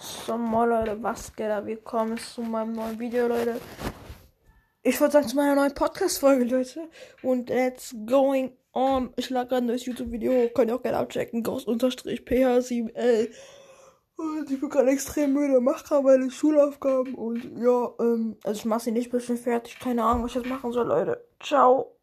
So, moin Leute, was geht ab? Willkommen zu meinem neuen Video, Leute. Ich würde sagen, zu meiner neuen Podcast-Folge, Leute. Und let's going on. Ich lag gerade ein neues YouTube-Video hoch. Könnt ihr auch gerne abchecken. Ghost-PH7L. Und ich bin gerade extrem müde. Mach gerade meine Schulaufgaben. Und ja, ähm, also ich mache sie nicht ein bisschen fertig. Keine Ahnung, was ich jetzt machen soll, Leute. Ciao.